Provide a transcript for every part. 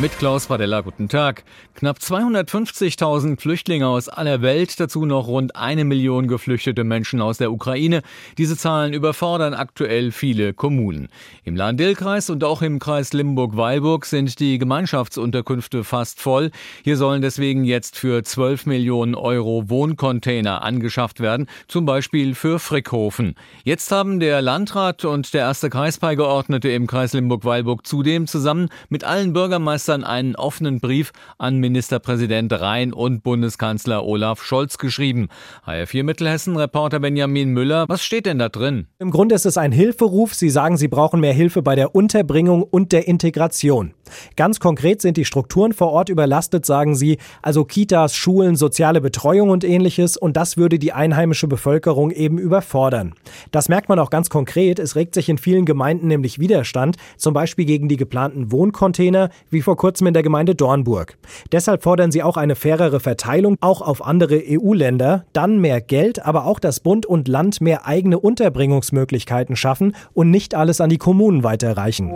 Mit Klaus Padella, guten Tag. Knapp 250.000 Flüchtlinge aus aller Welt, dazu noch rund eine Million geflüchtete Menschen aus der Ukraine. Diese Zahlen überfordern aktuell viele Kommunen. Im Lahn-Dill-Kreis und auch im Kreis Limburg-Weilburg sind die Gemeinschaftsunterkünfte fast voll. Hier sollen deswegen jetzt für 12 Millionen Euro Wohncontainer angeschafft werden, zum Beispiel für Frickhofen. Jetzt haben der Landrat und der erste Kreisbeigeordnete im Kreis Limburg-Weilburg zudem zusammen mit allen Bürgermeistern gestern einen offenen Brief an Ministerpräsident Rhein und Bundeskanzler Olaf Scholz geschrieben. HR4 Mittelhessen Reporter Benjamin Müller, was steht denn da drin? Im Grunde ist es ein Hilferuf. Sie sagen, Sie brauchen mehr Hilfe bei der Unterbringung und der Integration. Ganz konkret sind die Strukturen vor Ort überlastet, sagen Sie, also Kitas, Schulen, soziale Betreuung und ähnliches und das würde die einheimische Bevölkerung eben überfordern. Das merkt man auch ganz konkret. Es regt sich in vielen Gemeinden nämlich Widerstand, zum Beispiel gegen die geplanten Wohncontainer, wie vor kurzem in der Gemeinde Dornburg. Deshalb fordern sie auch eine fairere Verteilung, auch auf andere EU-Länder, dann mehr Geld, aber auch, dass Bund und Land mehr eigene Unterbringungsmöglichkeiten schaffen und nicht alles an die Kommunen weiterreichen.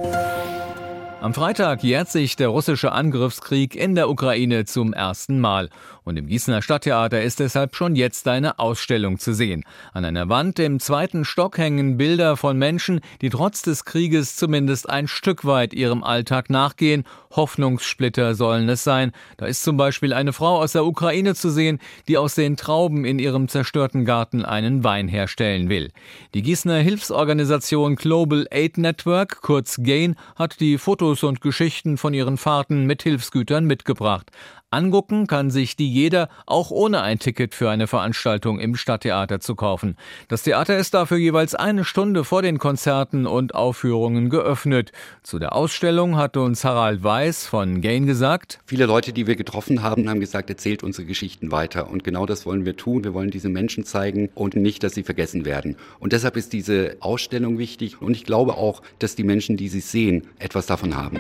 Am Freitag jährt sich der russische Angriffskrieg in der Ukraine zum ersten Mal. Und im Gießener Stadttheater ist deshalb schon jetzt eine Ausstellung zu sehen. An einer Wand im zweiten Stock hängen Bilder von Menschen, die trotz des Krieges zumindest ein Stück weit ihrem Alltag nachgehen. Hoffnungssplitter sollen es sein. Da ist zum Beispiel eine Frau aus der Ukraine zu sehen, die aus den Trauben in ihrem zerstörten Garten einen Wein herstellen will. Die Gießener Hilfsorganisation Global Aid Network, kurz GAIN, hat die Fotos und Geschichten von ihren Fahrten mit Hilfsgütern mitgebracht. Angucken kann sich die jeder, auch ohne ein Ticket für eine Veranstaltung im Stadttheater zu kaufen. Das Theater ist dafür jeweils eine Stunde vor den Konzerten und Aufführungen geöffnet. Zu der Ausstellung hat uns Harald Weiß von Gain gesagt. Viele Leute, die wir getroffen haben, haben gesagt, erzählt unsere Geschichten weiter. Und genau das wollen wir tun. Wir wollen diese Menschen zeigen und nicht, dass sie vergessen werden. Und deshalb ist diese Ausstellung wichtig. Und ich glaube auch, dass die Menschen, die sie sehen, etwas davon haben.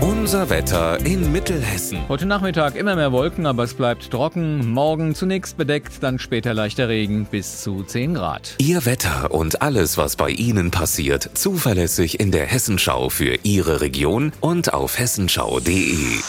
Unser Wetter in Mittelhessen. Heute Nachmittag immer mehr Wolken, aber es bleibt trocken. Morgen zunächst bedeckt, dann später leichter Regen bis zu 10 Grad. Ihr Wetter und alles, was bei Ihnen passiert, zuverlässig in der Hessenschau für Ihre Region und auf hessenschau.de.